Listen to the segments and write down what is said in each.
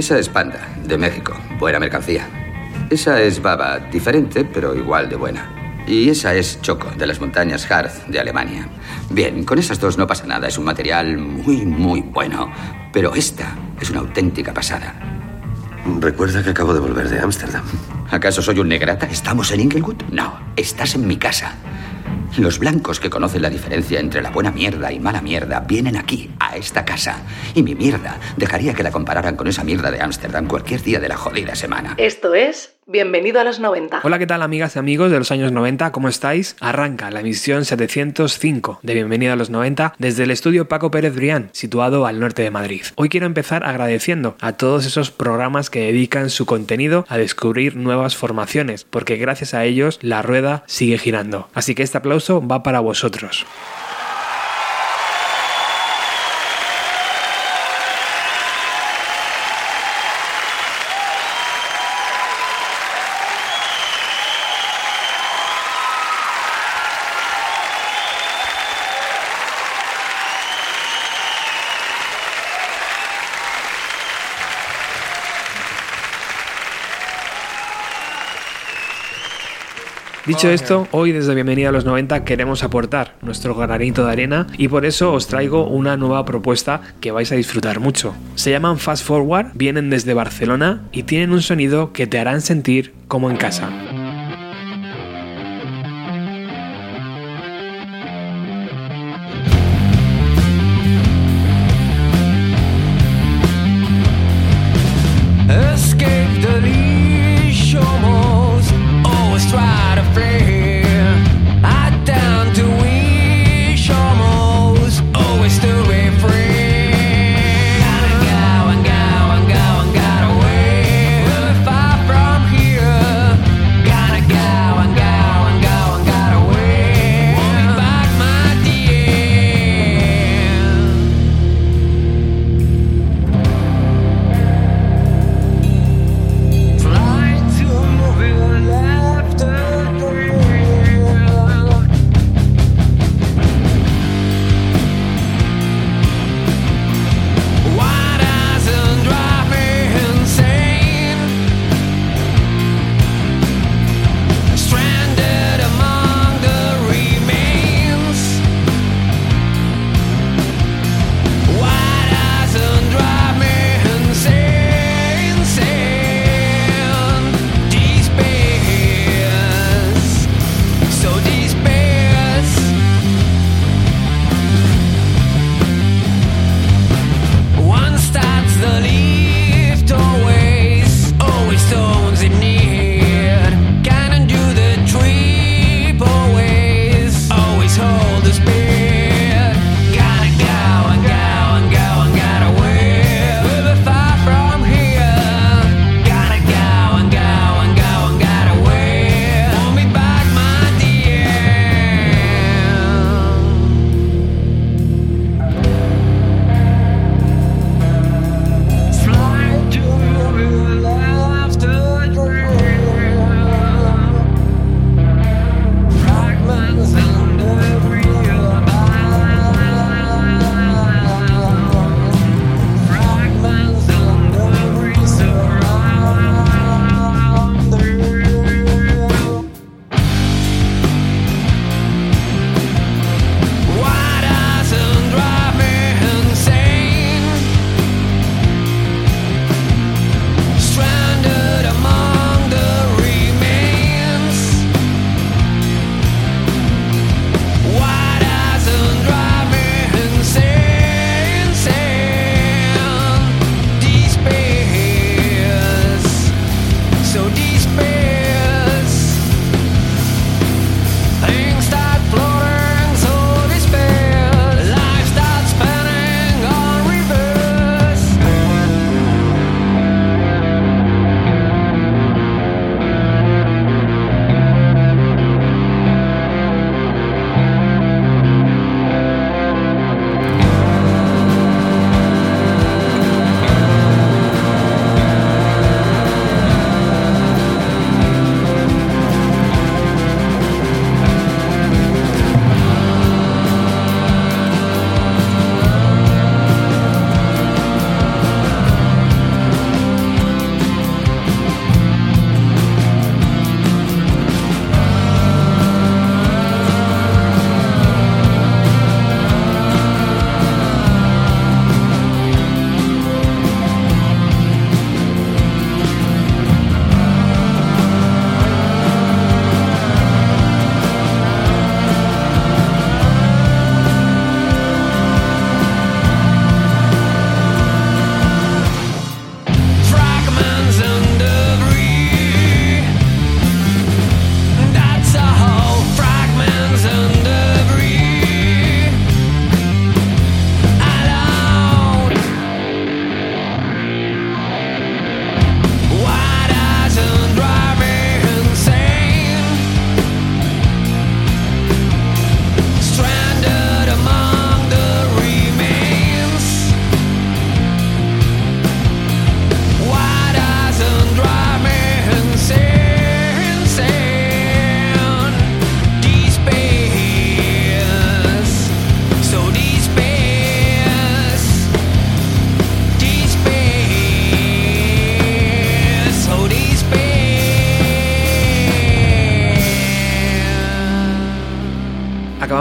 Esa es Panda, de México. Buena mercancía. Esa es Baba, diferente, pero igual de buena. Y esa es Choco, de las montañas Harz, de Alemania. Bien, con esas dos no pasa nada. Es un material muy, muy bueno. Pero esta es una auténtica pasada. Recuerda que acabo de volver de Ámsterdam. ¿Acaso soy un negrata? ¿Estamos en Inglewood? No, estás en mi casa. Los blancos que conocen la diferencia entre la buena mierda y mala mierda vienen aquí, a esta casa. Y mi mierda dejaría que la compararan con esa mierda de Ámsterdam cualquier día de la jodida semana. Esto es Bienvenido a los 90. Hola, ¿qué tal amigas y amigos de los años 90? ¿Cómo estáis? Arranca la emisión 705 de Bienvenido a los 90 desde el estudio Paco Pérez Brián, situado al norte de Madrid. Hoy quiero empezar agradeciendo a todos esos programas que dedican su contenido a descubrir nuevas formaciones, porque gracias a ellos la rueda sigue girando. Así que este aplauso va para vosotros. Dicho esto, hoy desde Bienvenida a los 90 queremos aportar nuestro granito de arena y por eso os traigo una nueva propuesta que vais a disfrutar mucho. Se llaman Fast Forward, vienen desde Barcelona y tienen un sonido que te harán sentir como en casa.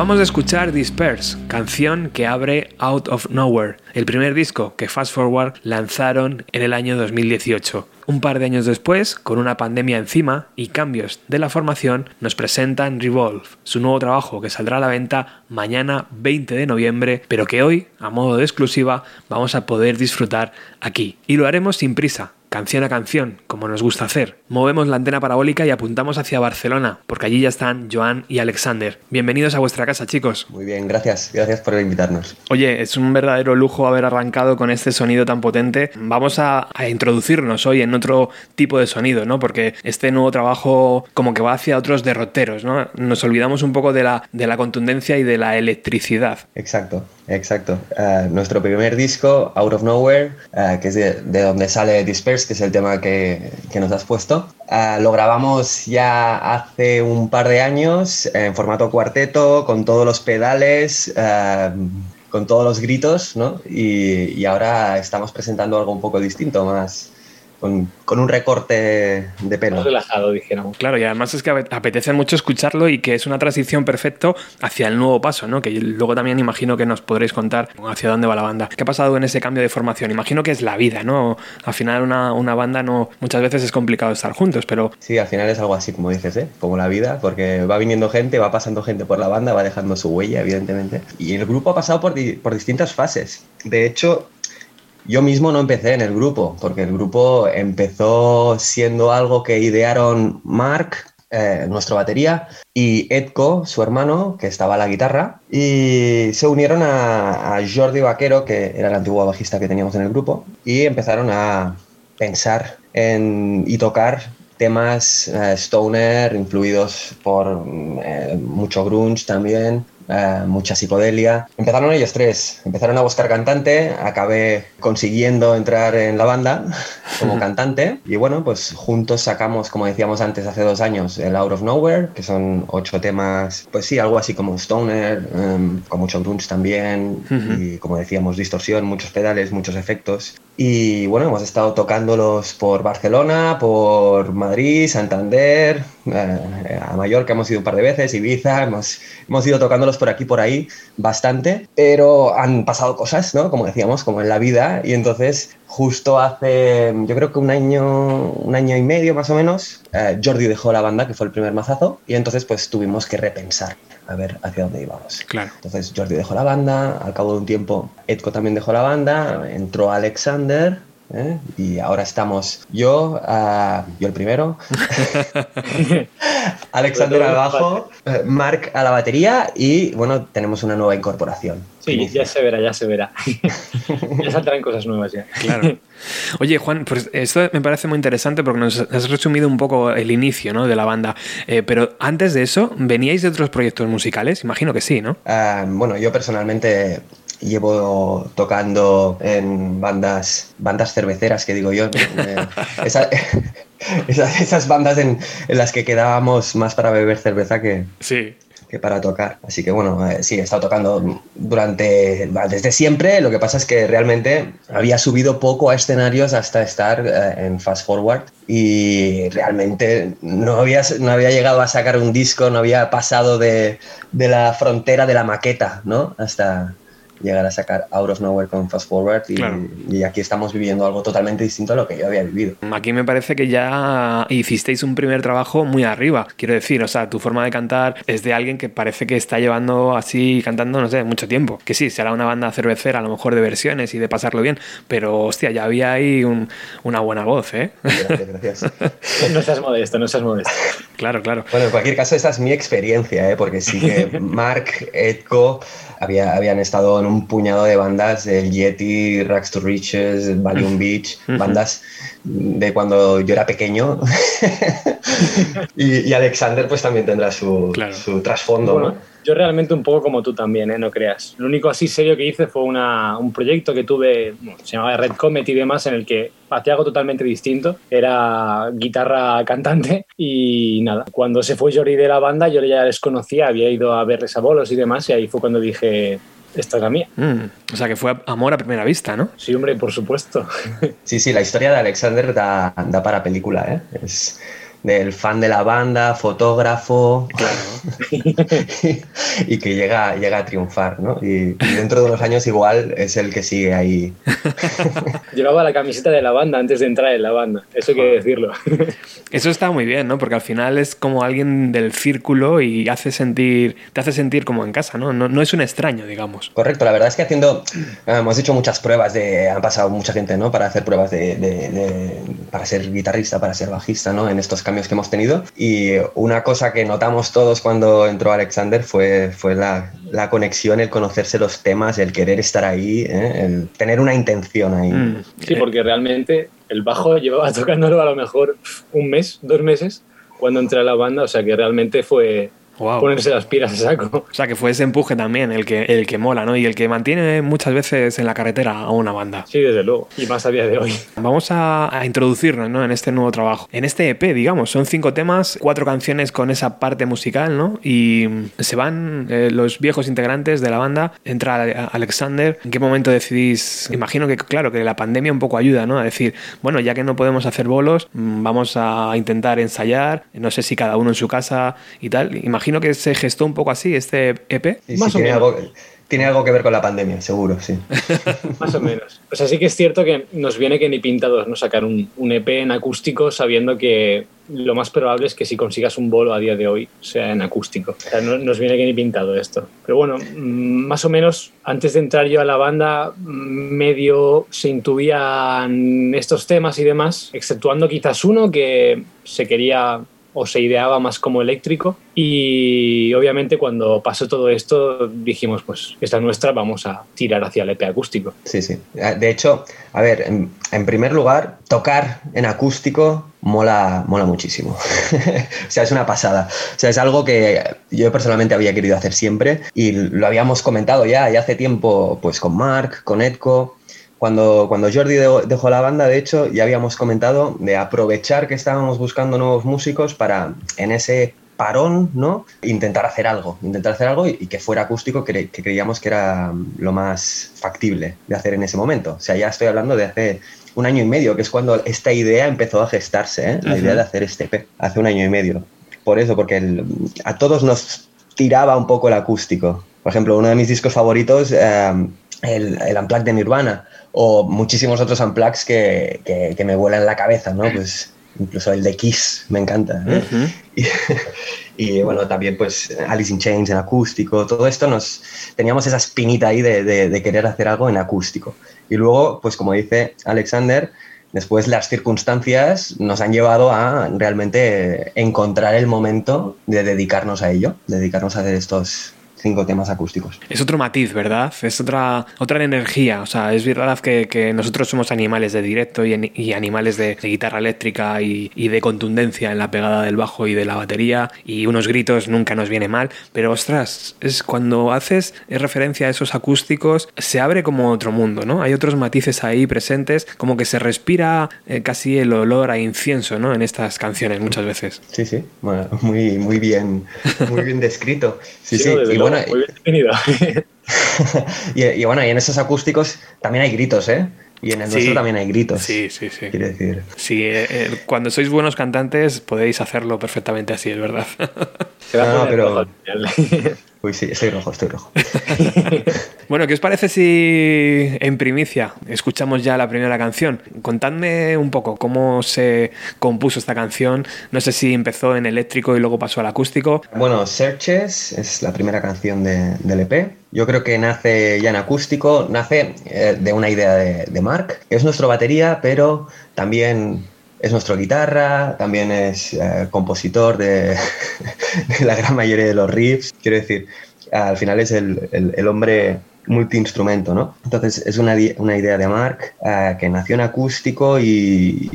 Acabamos de escuchar Disperse, canción que abre Out of Nowhere, el primer disco que Fast Forward lanzaron en el año 2018. Un par de años después, con una pandemia encima y cambios de la formación, nos presentan Revolve, su nuevo trabajo que saldrá a la venta mañana 20 de noviembre, pero que hoy, a modo de exclusiva, vamos a poder disfrutar aquí. Y lo haremos sin prisa, canción a canción, como nos gusta hacer. Movemos la antena parabólica y apuntamos hacia Barcelona, porque allí ya están Joan y Alexander. Bienvenidos a vuestra casa, chicos. Muy bien, gracias. Gracias por invitarnos. Oye, es un verdadero lujo haber arrancado con este sonido tan potente. Vamos a, a introducirnos hoy en otro tipo de sonido, ¿no? Porque este nuevo trabajo como que va hacia otros derroteros, ¿no? Nos olvidamos un poco de la, de la contundencia y de la electricidad. Exacto, exacto. Uh, nuestro primer disco, Out of Nowhere, uh, que es de, de, donde sale Disperse, que es el tema que, que nos has puesto, uh, lo grabamos ya hace un par de años en formato cuarteto, con todos los pedales con todos los gritos, ¿no? Y, ahora estamos presentando algo un poco distinto, más con, con, un recorte de pelo. Más relajado, dijéramos. Claro, y además es que apetece mucho escucharlo y que es una transición perfecta hacia el nuevo paso, ¿no? Que luego también imagino que nos podréis contar hacia dónde va la banda. ¿Qué ha pasado en ese cambio de formación? Imagino que es la vida, ¿no? Al final una, una banda no muchas veces es complicado estar juntos, pero... Sí, al final es algo así, como dices, ¿eh? Como la vida, porque va viniendo gente, va pasando gente por la banda, va dejando su huella, evidentemente. Y el grupo ha pasado por, di por distintas fases. De hecho, yo mismo no empecé en el grupo, porque el grupo empezó siendo algo que idearon Mark, eh, nuestro batería, y Edco, su hermano, que estaba a la guitarra, y se unieron a, Jordi Vaquero, que era el antiguo bajista que teníamos en el grupo, y empezaron a pensar en, y tocar temas eh, stoner, influidos por eh, mucho grunge también, Uh, mucha psicodelia. Empezaron ellos tres, empezaron a buscar cantante, acabé consiguiendo entrar en la banda como cantante. Y bueno, pues juntos sacamos, como decíamos antes, hace dos años, el Out of Nowhere, que son ocho temas, pues sí, algo así como Stoner, um, con mucho grunge también y como decíamos, distorsión, muchos pedales, muchos efectos. Y bueno, hemos estado tocándolos por Barcelona, por Madrid, Santander, eh, a Mallorca hemos ido un par de veces, Ibiza, hemos, hemos ido tocándolos por aquí, por ahí, bastante, pero han pasado cosas, ¿no? Como decíamos, como en la vida, y entonces justo hace, yo creo que un año, un año y medio más o menos, eh, Jordi dejó la banda, que fue el primer mazazo, y entonces pues tuvimos que repensar a ver hacia dónde íbamos. Claro. Entonces Jordi dejó la banda, al cabo de un tiempo Edco también dejó la banda, entró Alexander, ¿eh? y ahora estamos yo, uh, yo el primero, Alexander al bajo, uh, Mark a la batería y bueno, tenemos una nueva incorporación. Sí, ya se verá, ya se verá. ya saldrán cosas nuevas ya. Claro. Oye, Juan, pues esto me parece muy interesante porque nos has resumido un poco el inicio ¿no? de la banda. Eh, pero antes de eso, ¿veníais de otros proyectos musicales? Imagino que sí, ¿no? Uh, bueno, yo personalmente llevo tocando en bandas, bandas cerveceras, que digo yo. Eh, esa, esas, esas, bandas en, en, las que quedábamos más para beber cerveza que, sí. que para tocar. Así que bueno, eh, sí, he estado tocando durante, desde siempre. Lo que pasa es que realmente había subido poco a escenarios hasta estar eh, en Fast Forward y realmente no había, no había llegado a sacar un disco, no había pasado de, de la frontera de la maqueta, ¿no? Hasta, llegar a sacar Out of Nowhere con Fast Forward y, claro. y, aquí estamos viviendo algo totalmente distinto a lo que yo había vivido. Aquí me parece que ya hicisteis un primer trabajo muy arriba, quiero decir, o sea, tu forma de cantar es de alguien que parece que está llevando así cantando, no sé, mucho tiempo. Que sí, será una banda cervecera a lo mejor de versiones y de pasarlo bien, pero hostia, ya había ahí un, una buena voz, ¿eh? Gracias, gracias. no seas modesto, no seas modesto. Claro, claro. Bueno, en cualquier caso, esa es mi experiencia, ¿eh? Porque sí que Mark, Edco, había, habían estado en un puñado de bandas, el Yeti, Rags to Riches, Valium Beach, bandas de cuando yo era pequeño. y, y, Alexander pues también tendrá su, claro. su trasfondo, bueno, ¿no? Yo realmente un poco como tú también, ¿eh? no creas. Lo único así serio que hice fue una, un proyecto que tuve, bueno, se llamaba Red Comet y demás, en el que hacía algo totalmente distinto. Era guitarra cantante y nada. Cuando se fue Jordi de la banda, yo ya les conocía, había ido a verles a bolos y demás, y ahí fue cuando dije, esta es la mía. Mm, o sea que fue amor a primera vista, ¿no? Sí, hombre, por supuesto. sí, sí, la historia de Alexander da, da para película, ¿eh? Es, del fan de la banda, fotógrafo, y que llega, llega a triunfar, ¿no? Y, y dentro de unos años igual es el que sigue ahí. Llevaba la camiseta de la banda antes de entrar en la banda, eso que decirlo. Eso está muy bien, ¿no? Porque al final es como alguien del círculo y hace sentir, te hace sentir como en casa, ¿no? No, no es un extraño, digamos. Correcto, la verdad es que haciendo, eh, hemos hecho muchas pruebas de, han pasado mucha gente, ¿no? Para hacer pruebas de, de- de- para ser guitarrista, para ser bajista, ¿no? En estos cambios que hemos tenido. Y una cosa que notamos todos cuando entró Alexander fue, fue la, la conexión, el conocerse los temas, el querer estar ahí, ¿eh? el tener una intención ahí. Mm. Sí, porque realmente el bajo llevaba tocándolo a lo mejor un mes, dos meses, cuando entré a la banda, o sea que realmente fue Wow. ponerse las pilas a saco. O sea, que fue ese empuje también el que, el que mola, ¿no? Y el que mantiene muchas veces en la carretera a una banda. Sí, desde luego, y más a día de hoy. Vamos a, a introducirnos ¿no? en este nuevo trabajo. En este EP, digamos, son cinco temas, cuatro canciones con esa parte musical, ¿no? Y se van eh, los viejos integrantes de la banda, entra Ale- Alexander. ¿En qué momento decidís? Imagino que, claro, que la pandemia un poco ayuda, ¿no? A decir, bueno, ya que no podemos hacer bolos, mm, vamos a intentar ensayar, no sé si cada uno en su casa y tal. Imagino que se gestó un poco así este EP. Sí, sí, Más o tiene, menos. algo, tiene algo que ver con la pandemia, seguro, sí. Más o menos. O sea, sí que es cierto que nos viene que ni pintados no sacar un, un EP en acústico sabiendo que lo más probable es que si consigas un bolo a día de hoy sea en acústico. O sea, no, nos viene que ni pintado esto. Pero bueno, mm, más o menos antes de entrar yo a la banda, mm, medio se intuían estos temas y demás, exceptuando quizás uno que se quería o se ideaba más como eléctrico y obviamente cuando pasó todo esto dijimos pues esta es nuestra, vamos a tirar hacia el EP acústico. Sí, sí. Eh, De hecho, a ver, en, en primer lugar, tocar en acústico mola, mola muchísimo. o sea, es una pasada. O sea, es algo que yo personalmente había querido hacer siempre y lo habíamos comentado ya, ya hace tiempo, pues con Mark, con Edco. Cuando, cuando Jordi de- dejó la banda, de hecho, ya habíamos comentado de aprovechar que estábamos buscando nuevos músicos para en ese parón, ¿no? Intentar hacer algo, intentar hacer algo y, y que fuera acústico, que, que creíamos que era lo más factible de hacer en ese momento. O sea, ya estoy hablando de hace un año y medio, que es cuando esta idea empezó a gestarse, ¿eh? la idea de hacer este EP, hace un año y medio. Por eso, porque el- a todos nos tiraba un poco el acústico. Por ejemplo, uno de mis discos favoritos, eh, el, el Unplugged de Nirvana, o muchísimos otros Unplugs que, que, que me vuelan la cabeza, ¿no? Pues incluso el de Kiss me encanta. y, y, bueno, también pues Alice in Chains en acústico, todo esto nos teníamos esa espinita ahí de, de, de querer hacer algo en acústico. Y luego, pues como dice Alexander, después las circunstancias nos han llevado a realmente encontrar el momento de dedicarnos a ello, dedicarnos a hacer estos cinco temas acústicos. Es otro matiz, ¿verdad? Es otra, otra energía. O sea, es verdad que, que nosotros somos animales de directo y, y animales de, de guitarra eléctrica y, y de contundencia en la pegada del bajo y de la batería. Y unos gritos nunca nos viene mal. Pero ostras, es cuando haces referencia a esos acústicos, se abre como otro mundo, ¿no? Hay otros matices ahí presentes, como que se respira eh, casi el olor a incienso, ¿no? En estas canciones muchas veces. Sí, sí, bueno, muy, muy bien, muy bien descrito. Sí, sí, bueno, muy bien definido. y, y bueno, y en esos acústicos también hay gritos, ¿eh? Y en el Sí. nuestro también hay gritos. Sí, sí, sí. Quiero decir. Sí, eh, eh, cuando sois buenos cantantes podéis hacerlo perfectamente así, es verdad. Se va a No, no, poner pero-. Uy, sí, estoy rojo, estoy rojo. bueno, ¿qué os parece si en primicia escuchamos ya la primera canción? Contadme un poco cómo se compuso esta canción. No sé si empezó en eléctrico y luego pasó al acústico. Bueno, Searches es la primera canción de- del EP. Yo creo que nace ya en acústico, nace eh, de una idea de, de Mark, es nuestro batería, pero también es nuestro guitarra, también es eh, compositor de, la gran mayoría de los riffs. Quiero decir, al final es el, el- el hombre multiinstrumento, ¿no? Entonces es una, una idea de Mark eh, que nació en acústico y,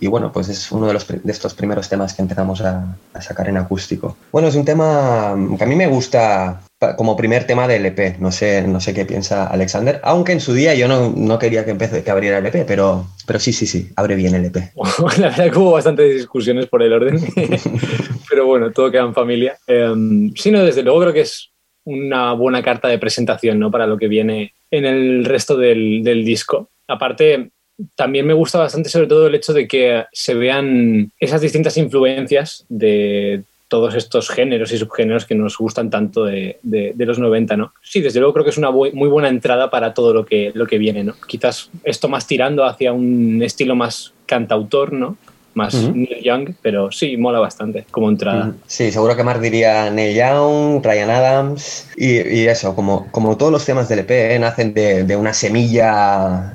y- bueno, pues es uno de, los, de estos primeros temas que empezamos a, sacar en acústico. Bueno, es un tema que a mí me gusta como primer tema del EP, no sé, no sé qué piensa Alexander, aunque en su día yo no, no quería que, empece, que abriera el EP, pero, pero sí, sí, sí, abre bien el EP. La verdad que hubo bastantes discusiones por el orden, pero bueno, todo queda en familia. Eh, sí, no, desde luego creo que es una buena carta de presentación ¿no? para lo que viene en el resto del, del disco. Aparte, también me gusta bastante sobre todo el hecho de que se vean esas distintas influencias de todos estos géneros y subgéneros que nos gustan tanto de, de- de los 90, ¿no? Sí, desde luego creo que es una bu- muy buena entrada para todo lo que, lo que viene, ¿no? Quizás esto más tirando hacia un estilo más cantautor, ¿no? Más. Neil Young, pero sí, mola bastante como entrada. Sí, seguro que Mark diría Neil Young, Ryan Adams y, y eso, como, como todos los temas del EP ¿eh? nacen de, de una semilla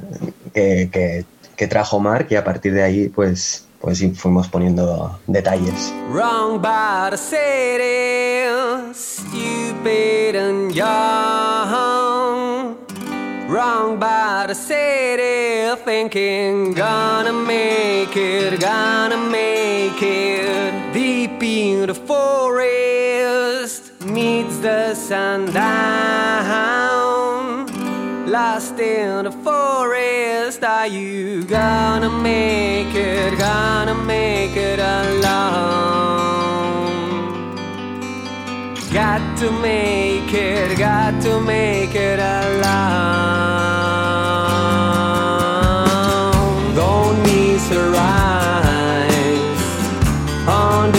que, que- que trajo Mark y a partir de ahí pues, pues sí, fuimos poniendo detalles. Wrong by the city, stupid and young. Wrong by the city, thinking gonna make it, gonna make it. Deep in the forest, meets the sundown. Lost in the forest, are you gonna make it, gonna make it alone? Got to make it, got to make it alone. Don't miss her eyes under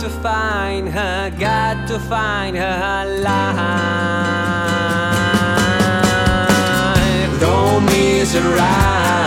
to find her, got to find her alive. Don't miss her eyes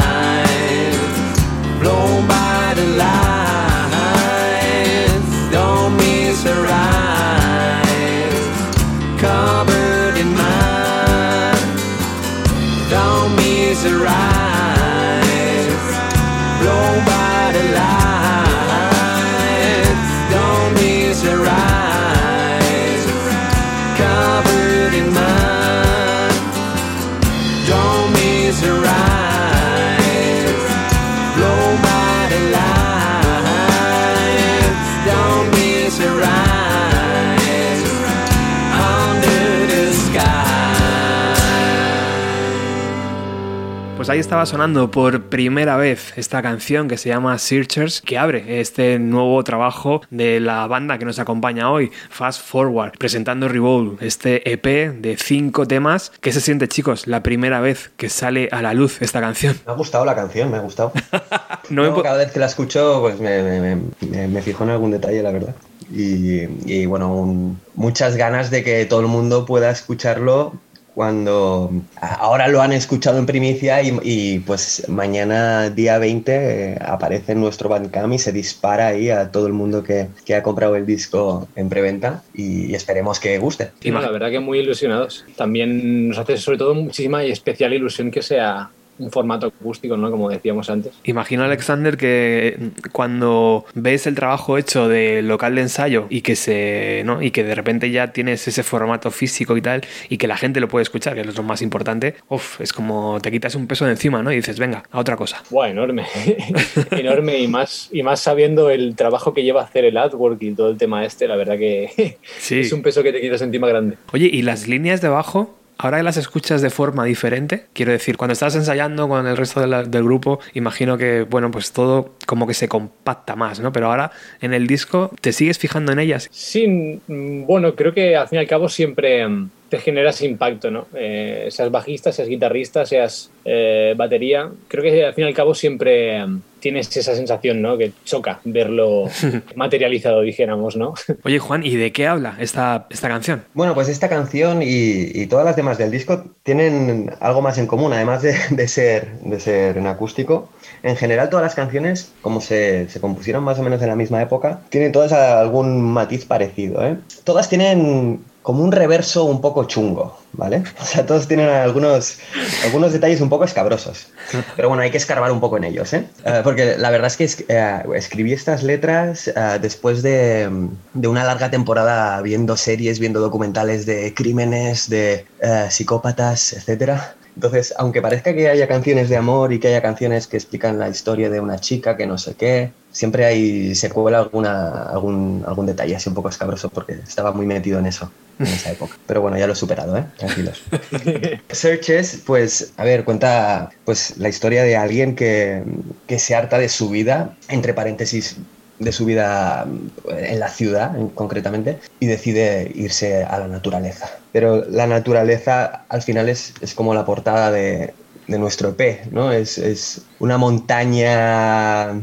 ahí estaba sonando por primera vez esta canción que se llama Searchers, que abre este nuevo trabajo de la banda que nos acompaña hoy, Fast Forward, presentando Revolve, este EP de cinco temas. ¿Qué se siente, chicos, la primera vez que sale a la luz esta canción? Me ha gustado la canción, me ha gustado. No No, cada vez que la escucho, pues me, me- me- me- me fijo en algún detalle, la verdad. Y, y, bueno, un- muchas ganas de que todo el mundo pueda escucharlo cuando ahora lo han escuchado en primicia y, pues mañana día 20 eh, aparece nuestro Bandcamp y se dispara ahí a todo el mundo que, que ha comprado el disco en preventa y, esperemos que guste. Sí, la verdad que muy ilusionados. También nos hace sobre todo muchísima y especial ilusión que sea un formato acústico, ¿no? Como decíamos antes. Imagino, Alexander, que cuando ves el trabajo hecho de local de ensayo y que se, ¿no? Y que de repente ya tienes ese formato físico y tal, y que la gente lo puede escuchar, que es lo más importante, uf, es como te quitas un peso de encima, ¿no? Y dices, venga, a otra cosa. Buah, enorme. enorme y más, y más sabiendo el trabajo que lleva a hacer el artwork y todo el tema este, la verdad que sí. es un peso que te quitas encima grande. Oye, ¿y las líneas de abajo? Ahora que las escuchas de forma diferente, quiero decir, cuando estás ensayando con el resto del grupo, imagino que, bueno, pues todo como que se compacta más, ¿no? Pero ahora en el disco, ¿te sigues fijando en ellas? Sí, bueno, creo que al fin y al cabo siempre te genera ese impacto, ¿no? Eh, seas bajista, seas guitarrista, seas eh, batería. Creo que al fin y al cabo siempre tienes esa sensación, ¿no? Que choca verlo materializado, dijéramos, ¿no? Oye, Juan, ¿y de qué habla esta, esta canción? Bueno, pues esta canción y, y, todas las demás del disco tienen algo más en común, además de, de, ser, de ser en acústico. En general, todas las canciones, como se, se, compusieron más o menos en la misma época, tienen todas algún matiz parecido, ¿eh? Todas tienen como un reverso un poco chungo, ¿vale? O sea, todos tienen algunos, algunos detalles un poco escabrosos. Pero bueno, hay que escarbar un poco en ellos, ¿eh? Uh, porque la verdad es que es, uh, escribí estas letras uh, después de, de, una larga temporada viendo series, viendo documentales de crímenes, de psicópatas, etcétera. Entonces, aunque parezca que haya canciones de amor y que haya canciones que explican la historia de una chica que no sé qué, siempre hay, se cuela alguna, algún, algún detalle así un poco escabroso porque estaba muy metido en eso en esa época. Pero bueno, ya lo he superado, ¿eh? Tranquilos. Searches, pues, a ver, cuenta pues la historia de alguien que, que se harta de su vida, entre paréntesis, de su vida en la ciudad concretamente y decide irse a la naturaleza. Pero la naturaleza al final es, es como la portada de, de nuestro EP, ¿no? Es, es, una montaña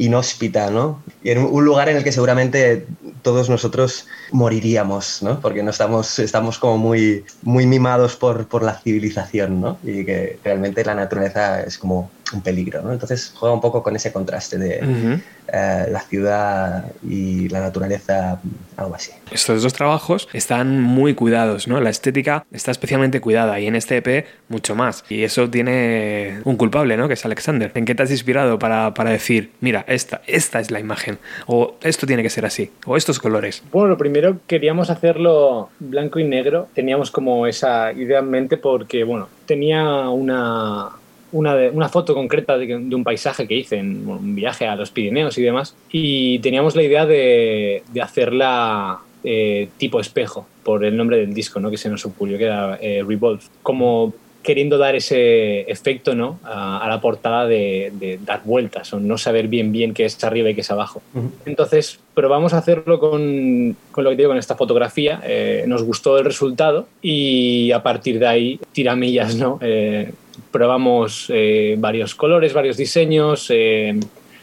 inhóspita, ¿no? Y en un lugar en el que seguramente todos nosotros moriríamos, ¿no? Porque no estamos, estamos como muy, muy mimados por, por la civilización, ¿no? Y que realmente la naturaleza es como un peligro, ¿no? Entonces juega un poco con ese contraste de uh -huh. eh, la ciudad y la naturaleza, algo así. Estos dos trabajos están muy cuidados, ¿no? La estética está especialmente cuidada y en este EP mucho más. Y eso tiene un culpable, ¿no? Que es Alexander. ¿En qué te has inspirado para, para decir, mira, esta, esta es la imagen? O esto tiene que ser así, o estos colores. Bueno, lo primero queríamos hacerlo blanco y negro. Teníamos como esa idea en mente porque, bueno, tenía una, una, de, una, foto concreta de, de, un paisaje que hice en bueno, un viaje a los Pirineos y demás. Y teníamos la idea de, de hacerla eh, tipo espejo, por el nombre del disco ¿no? que se nos ocurrió, que era eh, Revolve. Como queriendo dar ese efecto ¿no? a, a la portada de, de, dar vueltas o no saber bien bien qué es arriba y qué es abajo. Uh -huh. Entonces probamos a hacerlo con, con, lo que digo, con esta fotografía, eh, nos gustó el resultado y a partir de ahí tiramillas, ¿no? Eh, probamos eh, varios colores, varios diseños, eh,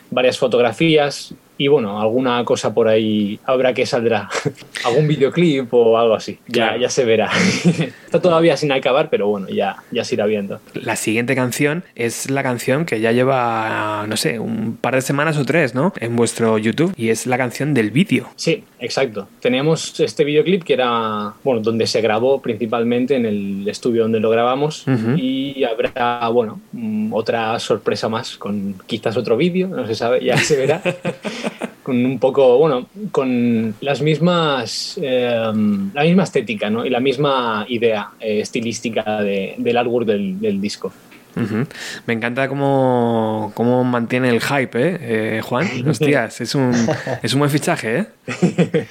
varias fotografías y bueno, alguna cosa por ahí habrá que saldrá. Algún videoclip o algo así. Ya, claro. ya se verá. Está todavía sin acabar, pero bueno, ya, ya se irá viendo. La siguiente canción es la canción que ya lleva, no sé, un par de semanas o tres, ¿no? En vuestro YouTube. Y es la canción del vídeo. Sí, exacto. Teníamos este videoclip que era, bueno, donde se grabó principalmente en el estudio donde lo grabamos. Uh -huh. Y habrá, bueno, otra sorpresa más con quizás otro vídeo, no se sabe, ya se verá. con un poco, bueno, con las mismas, eh, la misma estética ¿no? y la misma idea eh, estilística de, del artwork del, del disco. Uh -huh. Me encanta cómo, cómo, mantiene el hype, ¿eh? eh Juan? Hostias, es un, es un buen fichaje, ¿eh?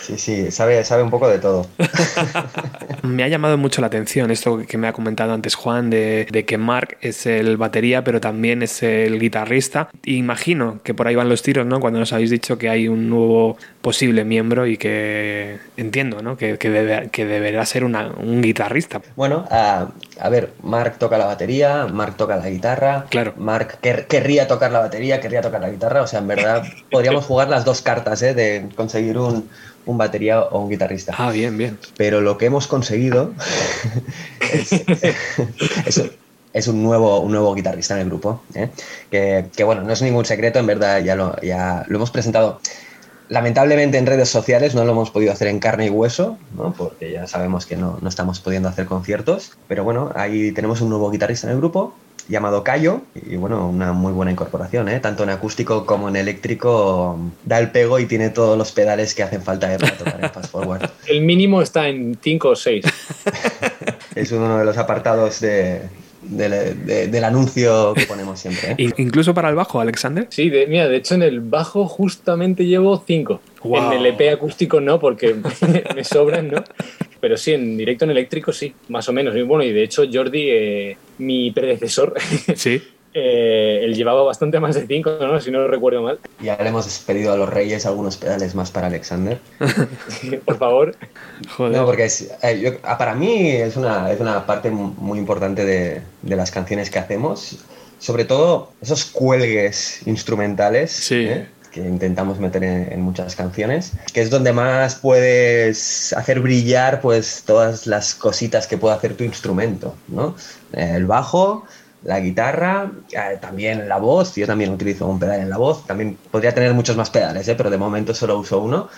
Sí, sí, sabe, sabe un poco de todo. me ha llamado mucho la atención esto que me ha comentado antes Juan, de, de, que Mark es el batería, pero también es el guitarrista. Imagino que por ahí van los tiros, ¿no? Cuando nos habéis dicho que hay un nuevo posible miembro y que entiendo, ¿no? Que, que, debe- que deberá ser una- un guitarrista. Bueno, a, a ver, Mark toca la batería, Mark toca la guitarra. Claro. Mark quer- querría tocar la batería, querría tocar la guitarra. O sea, en verdad, podríamos jugar las dos cartas, ¿eh? De conseguir un, un batería o un guitarrista. Ah, bien, bien. Pero lo que hemos conseguido es, es- es un, nuevo, un nuevo guitarrista en el grupo. ¿eh? Que, que, bueno, no es ningún secreto, en verdad ya lo, ya lo hemos presentado. Lamentablemente en redes sociales no lo hemos podido hacer en carne y hueso, ¿no? porque ya sabemos que no, no estamos pudiendo hacer conciertos. Pero bueno, ahí tenemos un nuevo guitarrista en el grupo llamado Cayo y bueno, una muy buena incorporación, ¿eh? tanto en acústico como en eléctrico da el pego y tiene todos los pedales que hacen falta para tocar en Fast Forward. El mínimo está en 5 o 6. Es uno de los apartados de, de- de- del anuncio que ponemos siempre. ¿eh? In- Incluso para el bajo, Alexander. Sí, de- mira, de hecho en el bajo justamente llevo 5. Wow. En el EP acústico no, porque me sobran, ¿no? Pero sí, en directo en eléctrico sí, más o menos. Y bueno, y de hecho Jordi, eh, mi predecesor, Sí. eh, él llevaba bastante más de 5, ¿no? Si no lo recuerdo mal. Ya le hemos pedido a los reyes algunos pedales más para Alexander. Por favor. Joder. No, porque es, eh, yo- ah, para mí es una, es una parte mu- muy importante de, de las canciones que hacemos. Sobre todo esos cuelgues instrumentales Sí. ¿eh? que intentamos meter en, en muchas canciones, que es donde más puedes hacer brillar pues todas las cositas que puede hacer tu instrumento, ¿no? Eh, El bajo, la guitarra, eh, también la voz, yo también utilizo un pedal en la voz, también podría tener muchos más pedales, ¿eh? pero de momento solo uso uno.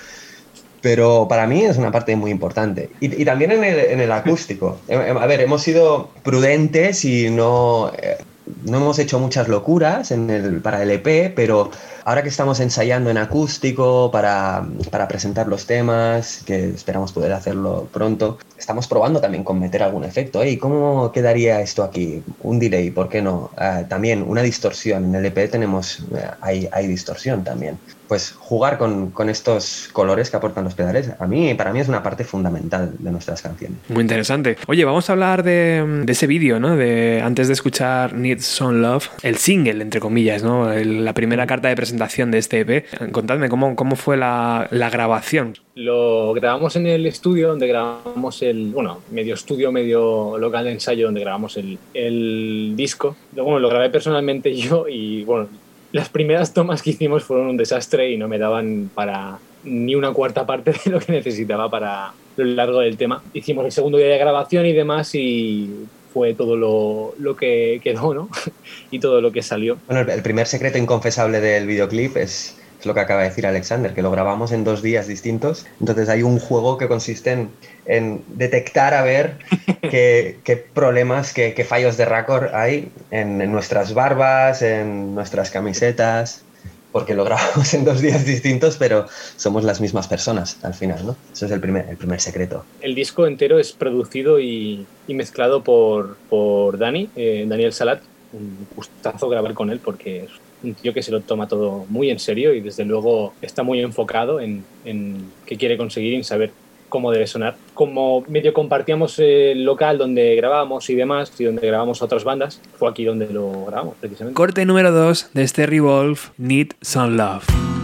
Pero para mí es una parte muy importante. Y, también en el, en el acústico. Eh, eh, A ver, hemos sido prudentes y no, eh, no hemos hecho muchas locuras en el, para el EP, pero ahora que estamos ensayando en acústico para, para presentar los temas, que esperamos poder hacerlo pronto, estamos probando también con meter algún efecto. ¿Y cómo quedaría esto aquí? Un delay, ¿por qué no? Eh, también una distorsión. En el EP tenemos, eh, hay, hay distorsión también pues jugar con, con estos colores que aportan los pedales, a mí, para mí es una parte fundamental de nuestras canciones. Muy interesante. Oye, vamos a hablar de, ese vídeo, ¿no? De antes de escuchar Need Some Love, el single, entre comillas, ¿no? La primera carta de presentación de este EP. Contadme cómo, cómo fue la, la grabación. Lo grabamos en el estudio donde grabamos el, bueno, medio estudio, medio local de ensayo donde grabamos el, el disco. Bueno, lo grabé personalmente yo y bueno, las primeras tomas que hicimos fueron un desastre y no me daban para ni una cuarta parte de lo que necesitaba para lo largo del tema. Hicimos el segundo día de grabación y demás y fue todo lo, lo que quedó, ¿no? y todo lo que salió. Bueno, el, primer secreto inconfesable del videoclip es, es lo que acaba de decir Alexander, que lo grabamos en dos días distintos. Entonces hay un juego que consiste en, en detectar a ver qué, qué problemas, qué, qué fallos de récord hay en, en nuestras barbas, en nuestras camisetas. Porque lo grabamos en dos días distintos, pero somos las mismas personas al final, ¿no? Eso es el primer, el primer secreto. El disco entero es producido y, y mezclado por, por Dani, eh, Daniel Salat. Un gustazo grabar con él porque es un tío que se lo toma todo muy en serio y desde luego está muy enfocado en, en qué quiere conseguir y en saber cómo debe sonar. Como medio compartíamos el local donde grabábamos y demás, y donde grabamos otras bandas, fue aquí donde lo grabamos precisamente. Corte número 2 de este Revolve, Need Some Love.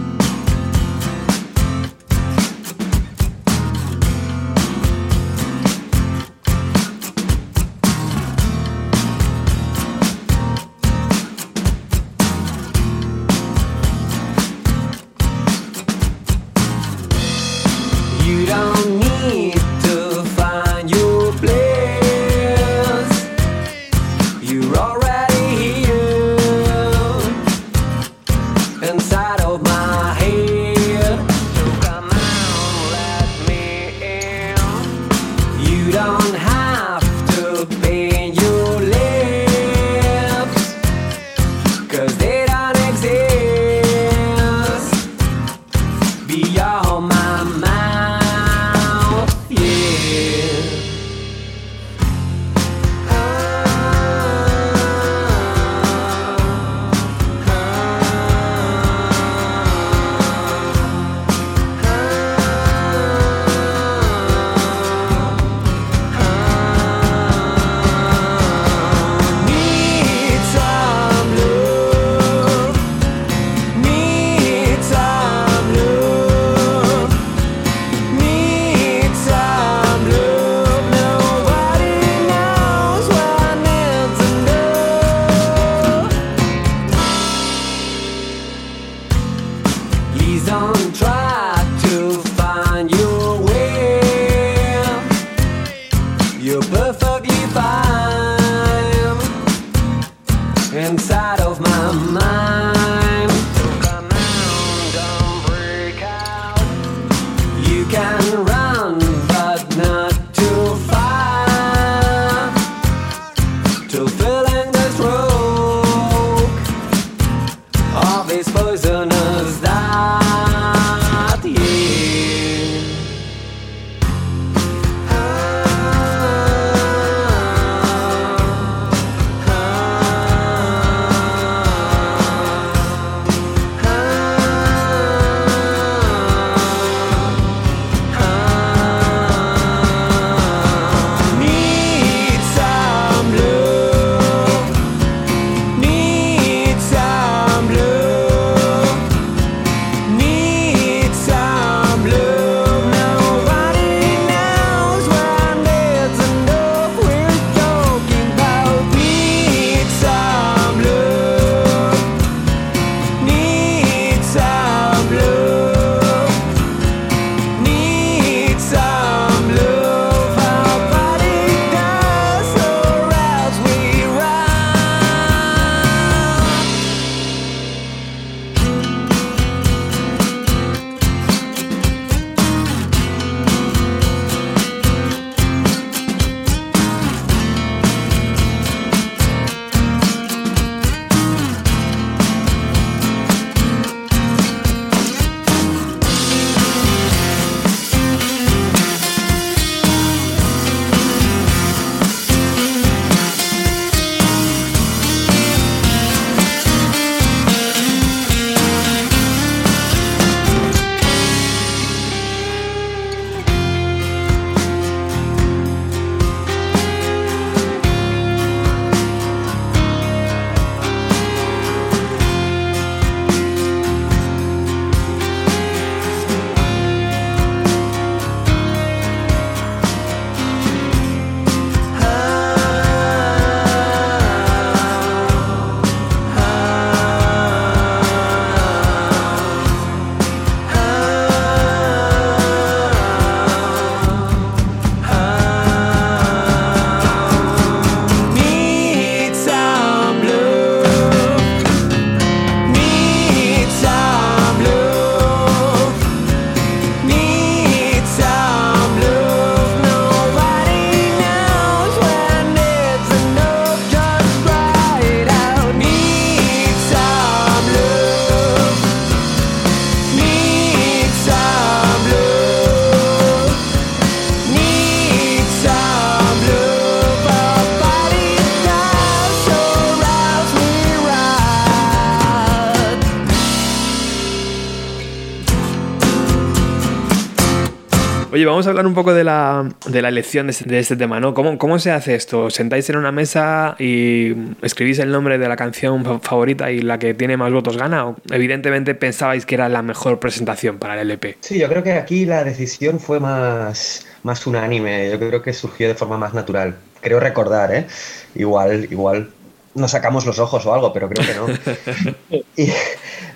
Oye, vamos a hablar un poco de la, de la elección de este, de este tema, ¿no? ¿Cómo, ¿Cómo se hace esto? ¿Os ¿Sentáis en una mesa y escribís el nombre de la canción fa- favorita y la que tiene más votos gana? ¿O evidentemente pensabais que era la mejor presentación para el LP. Sí, yo creo que aquí la decisión fue más, más unánime. Yo creo que surgió de forma más natural. Creo recordar, ¿eh? Igual, igual nos sacamos los ojos o algo, pero creo que no. Y-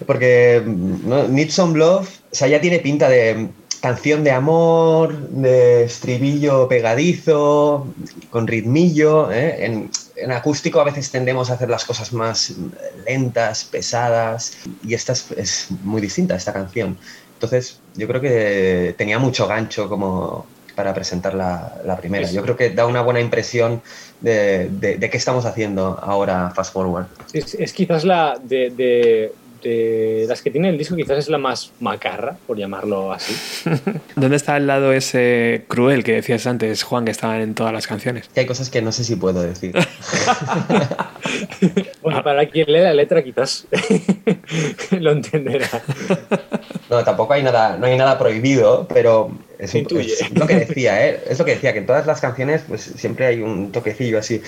porque ¿no? Need Some Love, o sea, ya tiene pinta de canción de amor, de estribillo pegadizo, con ritmillo. ¿eh? En, en acústico a veces tendemos a hacer las cosas más lentas, pesadas, y esta es, es muy distinta, esta canción. Entonces, yo creo que tenía mucho gancho como para presentar la, la primera. Yo creo que da una buena impresión de, de- de qué estamos haciendo ahora Fast Forward. Es, es quizás la de, de- las que tiene el disco, quizás es la más macarra, por llamarlo así. ¿Dónde está al lado ese cruel que decías antes, Juan, que estaba en todas las canciones? Que hay cosas que no sé si puedo decir. Bueno, para quien lee la letra, quizás lo entenderá. No, tampoco hay nada, no hay nada prohibido, pero es, un- es lo que decía, ¿eh? Es lo que decía, que en todas las canciones pues siempre hay un toquecillo así.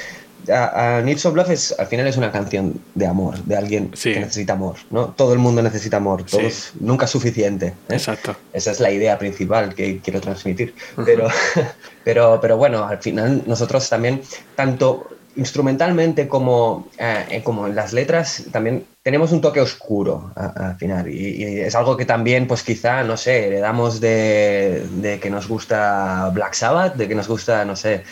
A, a Needs of Love es, al final es una canción de amor, de alguien Sí. que necesita amor, ¿no? Todo el mundo necesita amor, Sí. todos, nunca es suficiente. ¿eh? Exacto. Esa es la idea principal que quiero transmitir. Pero, pero, pero bueno, al final nosotros también, tanto instrumentalmente como, eh, como en las letras, también tenemos un toque oscuro al final. Y, y es algo que también, pues quizá, no sé, heredamos de, de que nos gusta Black Sabbath, de que nos gusta, no sé,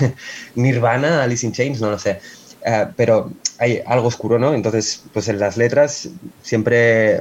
Nirvana, Alice in Chains, no lo sé. Eh, pero hay algo oscuro, ¿no? Entonces, pues en las letras siempre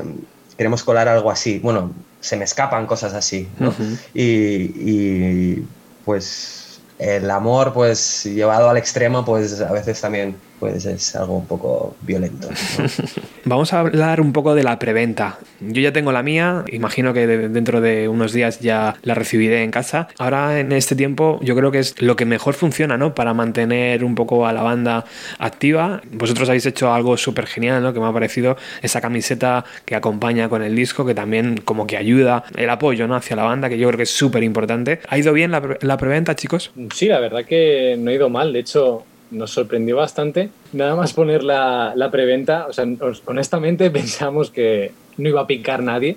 queremos colar algo así. Bueno, se me escapan cosas así, ¿no? y, y, pues el amor, pues llevado al extremo, pues a veces también pues es algo un poco violento. Vamos a hablar un poco de la preventa. Yo ya tengo la mía, imagino que dentro de unos días ya la recibiré en casa. Ahora en este tiempo yo creo que es lo que mejor funciona, ¿no? Para mantener un poco a la banda activa. Vosotros habéis hecho algo súper genial, ¿no? Que me ha parecido esa camiseta que acompaña con el disco, que también como que ayuda el apoyo, ¿no? Hacia la banda, que yo creo que es súper importante. ¿Ha ido bien la, la preventa, chicos? Sí, la verdad que no ha ido mal. De hecho, nos sorprendió bastante. Nada más poner la, la, preventa, o sea, honestamente pensamos que no iba a picar nadie.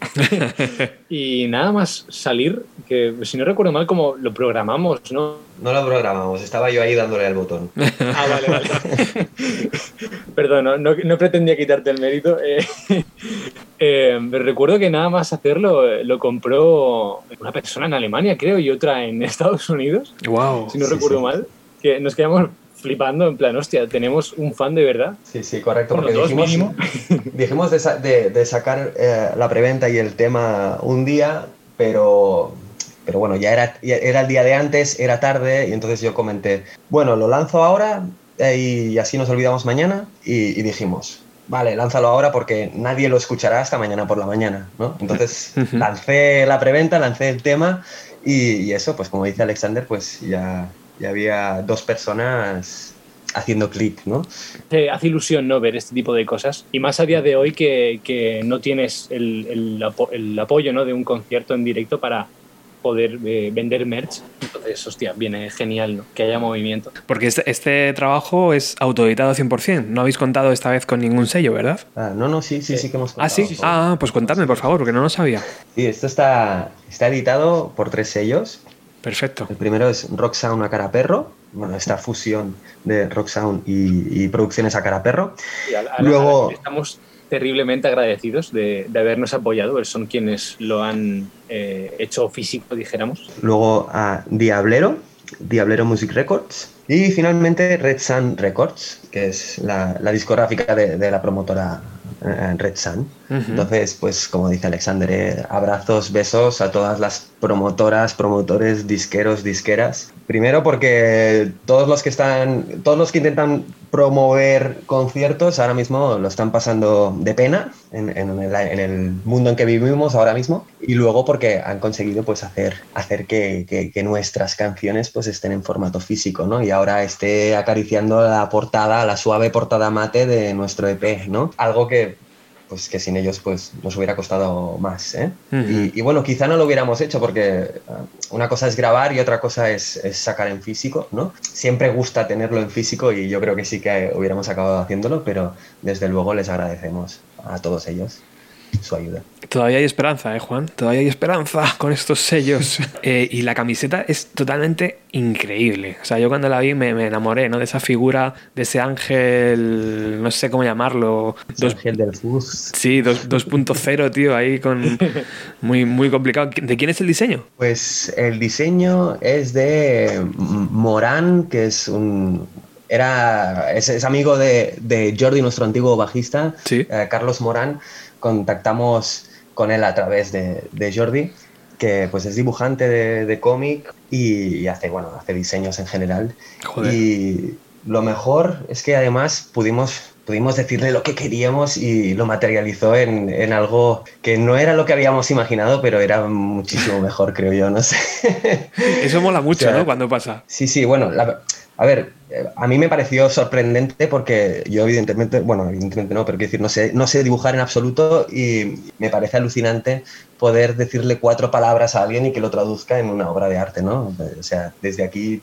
y nada más salir, que si no recuerdo mal, como lo programamos, ¿no? No lo programamos, estaba yo ahí dándole al botón. ah, vale, vale. Perdón, no, no, pretendía quitarte el mérito. Eh, eh, recuerdo que nada más hacerlo eh, lo compró una persona en Alemania, creo, y otra en Estados Unidos. Wow. Si no recuerdo mal. Que nos quedamos flipando, en plan, hostia, tenemos un fan de verdad. Sí, sí, correcto. porque dijimos, dijimos de, de, sacar eh, la preventa y el tema un día, pero, pero bueno, ya era, era el día de antes, era tarde, y entonces yo comenté, bueno, lo lanzo ahora eh, y así nos olvidamos mañana, y, dijimos, vale, lánzalo ahora porque nadie lo escuchará hasta mañana por la mañana, ¿no? Entonces lancé la preventa, lancé el tema y, y, eso, pues como dice Alexander, pues ya, y había dos personas haciendo clic, ¿no? Te hace ilusión no ver este tipo de cosas y más a día de hoy que, que no tienes el, el, el, apoyo ¿no? de un concierto en directo para poder eh, vender merch. Entonces, hostia, viene genial ¿no? que haya movimiento. Porque este, este trabajo es autoeditado 100%. No habéis contado esta vez con ningún sello, ¿verdad? Ah, no, no, sí, sí, sí, que hemos contado. Ah, sí. Ah, pues contadme, por favor, porque no lo sabía. Sí, esto está, está editado por tres sellos. Perfecto. El primero es Rock Sound a cara perro, bueno, esta fusión de Rock Sound y, producciones a cara perro. Luego estamos terriblemente agradecidos de, habernos apoyado, son quienes lo han eh, hecho físico, dijéramos. Luego a Diablero, Diablero Music Records. Y finalmente Red Sun Records, que es la, discográfica de, la promotora Red Sun. Entonces, pues como dice Alexander, eh, abrazos, besos a todas las promotoras, promotores, disqueros, disqueras. Primero porque todos los que están, todos los que intentan promover conciertos ahora mismo lo están pasando de pena en, el, mundo en que vivimos ahora mismo. Y luego porque han conseguido pues hacer, hacer que, nuestras canciones pues estén en formato físico, ¿no? Y ahora esté acariciando la portada, la suave portada mate de nuestro EP, ¿no? Algo que pues que sin ellos pues nos hubiera costado más. ¿eh? y, bueno, quizá no lo hubiéramos hecho porque ah, una cosa es grabar y otra cosa es, sacar en físico, ¿no? Siempre gusta tenerlo en físico y yo creo que sí que hubiéramos acabado haciéndolo, pero desde luego les agradecemos a todos ellos su ayuda. Todavía hay esperanza, ¿eh, Juan? Todavía hay esperanza con estos sellos. Eh, y la camiseta es totalmente increíble. O sea, yo cuando la vi me, enamoré, ¿no? De esa figura, de ese ángel, no sé cómo llamarlo. Dos, ángel del fútbol. Sí, 2.0, tío, ahí con... Muy, muy complicado. ¿De quién es el diseño? Pues el diseño es de Morán, que es un, era, es, amigo de, de, Jordi, nuestro antiguo bajista, ¿Sí? Eh, Carlos Morán contactamos con él a través de, Jordi, que pues es dibujante de, cómic y, hace, bueno, hace diseños en general. Y lo mejor es que además pudimos, pudimos decirle lo que queríamos y lo materializó en, algo que no era lo que habíamos imaginado, pero era muchísimo mejor, creo yo, no sé. Eso mola mucho, ¿no? Cuando pasa. Sí, sí, bueno, a ver, a mí me pareció sorprendente porque yo evidentemente, bueno, evidentemente no, pero quiero decir, no sé, no sé dibujar en absoluto y me parece alucinante poder decirle cuatro palabras a alguien y que lo traduzca en una obra de arte, ¿no? O sea, desde aquí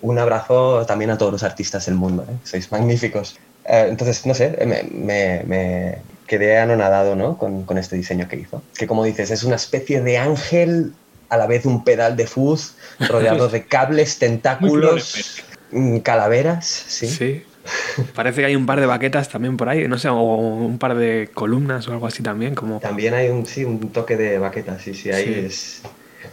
un abrazo también a todos los artistas del mundo, ¿eh? sois magníficos. Eh, entonces, no sé, me, quedé anonadado ¿no? con, con, este diseño que hizo. Que como dices, es una especie de ángel, a la vez un pedal de fuzz, rodeado de cables, tentáculos calaveras, sí. Sí. Parece que hay un par de baquetas también por ahí, no sé, o un par de columnas o algo así también. Como... También hay un, sí, un toque de baquetas, sí, sí, ahí es.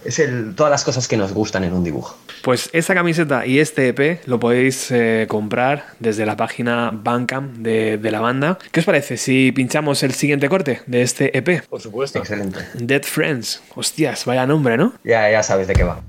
es el, todas las cosas que nos gustan en un dibujo. Pues esa camiseta y este EP lo podéis eh, comprar desde la página Bandcamp de, de, la banda. ¿Qué os parece si pinchamos el siguiente corte de este EP? Por supuesto. Excelente. Dead Friends. Hostias, vaya nombre, ¿no? Ya, ya sabes de qué va.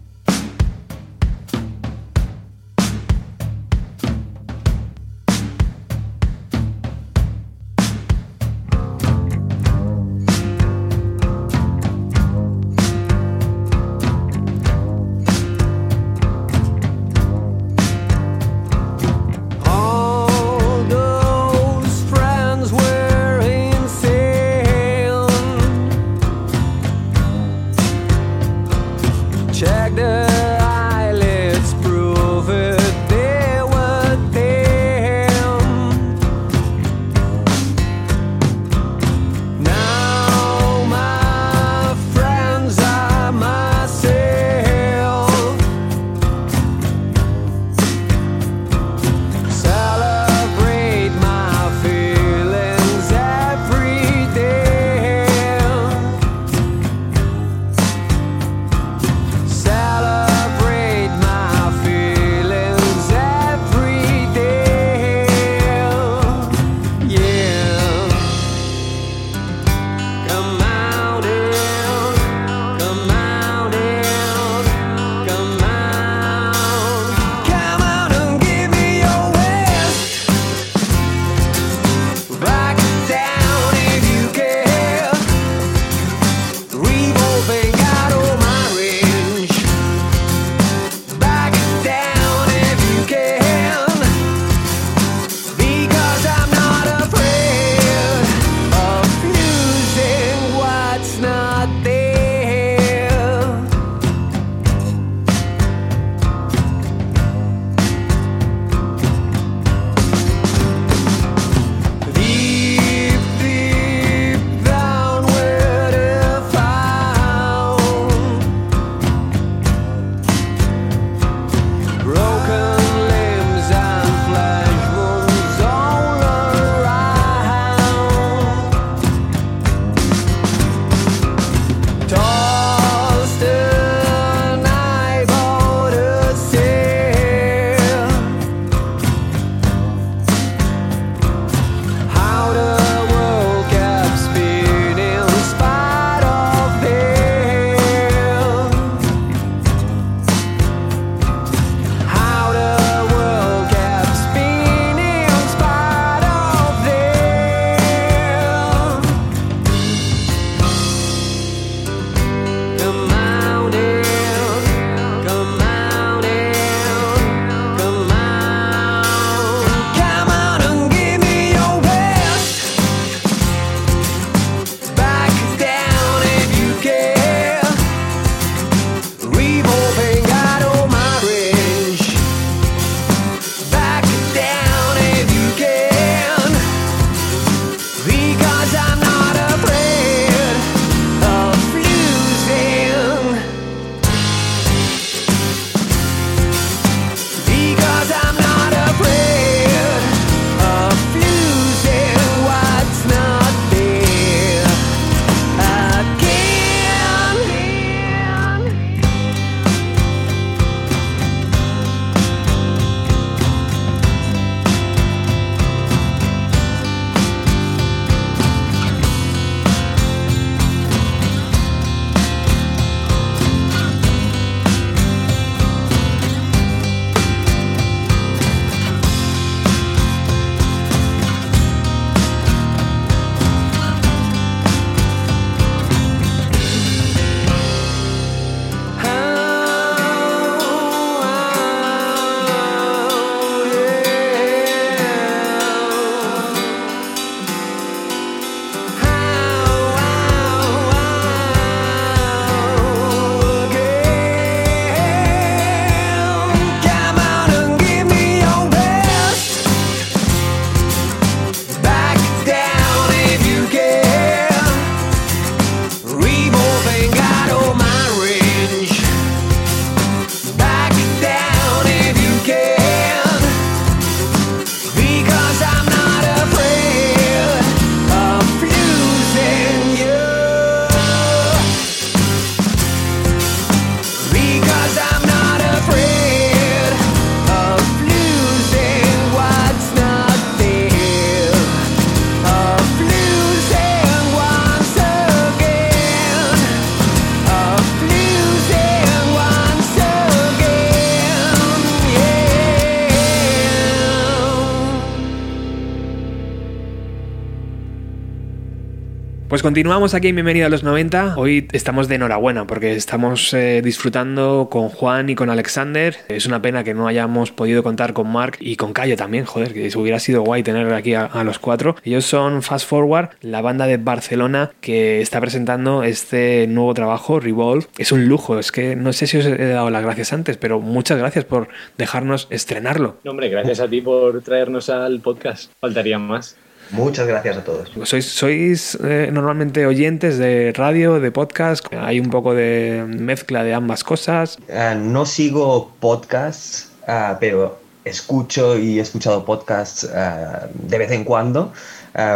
Pues continuamos aquí en Bienvenido a los 90. Hoy estamos de enhorabuena porque estamos eh, disfrutando con Juan y con Alexander. Es una pena que no hayamos podido contar con Mark y con Cayo también, joder, que hubiera sido guay tener aquí a, a los cuatro. Ellos son Fast Forward, la banda de Barcelona que está presentando este nuevo trabajo, Revolve. Es un lujo, es que no sé si os he dado las gracias antes, pero muchas gracias por dejarnos estrenarlo. No, hombre, gracias a ti por traernos al podcast. Faltaría más. Muchas gracias a todos. ¿Sois, sois eh, normalmente oyentes de radio, de podcast? ¿Hay un poco de mezcla de ambas cosas? Uh, no sigo podcasts, uh, pero escucho y he escuchado podcasts uh, de vez en cuando.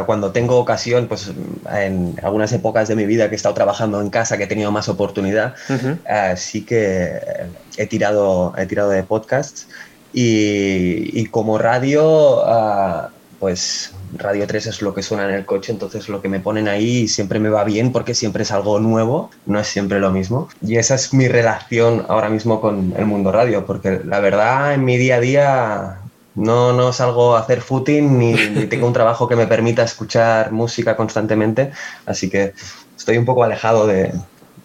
cuando tengo ocasión, pues en algunas épocas de mi vida que he estado trabajando en casa, que he tenido más oportunidad, uh -huh. sí que he tirado, he tirado de podcasts. Y, y como radio, pues Radio 3 es lo que suena en el coche, entonces lo que me ponen ahí siempre me va bien porque siempre es algo nuevo, no es siempre lo mismo. Y esa es mi relación ahora mismo con el mundo radio, porque la verdad en mi día a día no, no salgo a hacer footing ni, ni tengo un trabajo que me permita escuchar música constantemente, así que estoy un poco alejado de,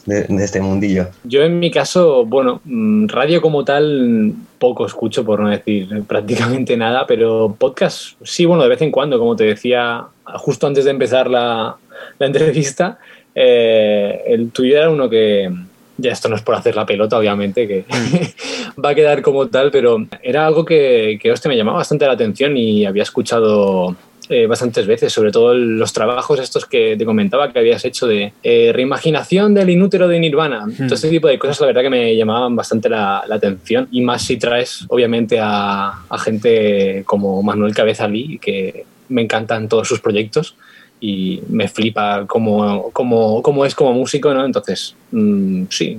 de, este mundillo? Yo en mi caso, bueno, radio como tal poco escucho, por no decir prácticamente nada, pero podcast sí, bueno, de vez en cuando, como te decía justo antes de empezar la, la entrevista, eh, el tuyo era uno que, ya esto no es por hacer la pelota, obviamente, que va a quedar como tal, pero era algo que, que hostia, me llamaba bastante la atención y había escuchado eh, bastantes veces, sobre todo los trabajos estos que te comentaba que habías hecho de eh, reimaginación del inútero de Nirvana. Mm. Todo este tipo de cosas, la verdad que me llamaban bastante la, la atención. Y más si traes, obviamente, a, a gente como Manuel Cabezalí, que me encantan todos sus proyectos y me flipa cómo, cómo, cómo es como músico, ¿no? Entonces, mmm, sí,